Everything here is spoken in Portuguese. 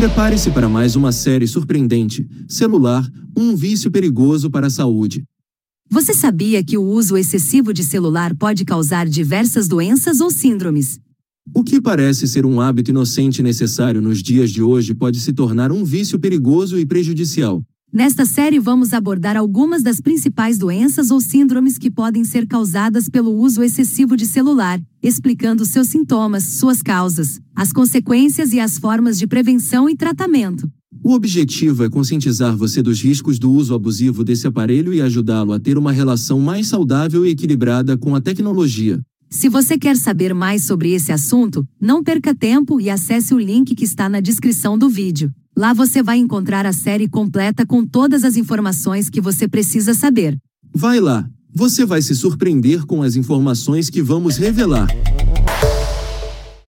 Prepare-se para mais uma série surpreendente: Celular, um vício perigoso para a saúde. Você sabia que o uso excessivo de celular pode causar diversas doenças ou síndromes? O que parece ser um hábito inocente e necessário nos dias de hoje pode se tornar um vício perigoso e prejudicial. Nesta série vamos abordar algumas das principais doenças ou síndromes que podem ser causadas pelo uso excessivo de celular, explicando seus sintomas, suas causas, as consequências e as formas de prevenção e tratamento. O objetivo é conscientizar você dos riscos do uso abusivo desse aparelho e ajudá-lo a ter uma relação mais saudável e equilibrada com a tecnologia. Se você quer saber mais sobre esse assunto, não perca tempo e acesse o link que está na descrição do vídeo. Lá você vai encontrar a série completa com todas as informações que você precisa saber. Vai lá, você vai se surpreender com as informações que vamos revelar.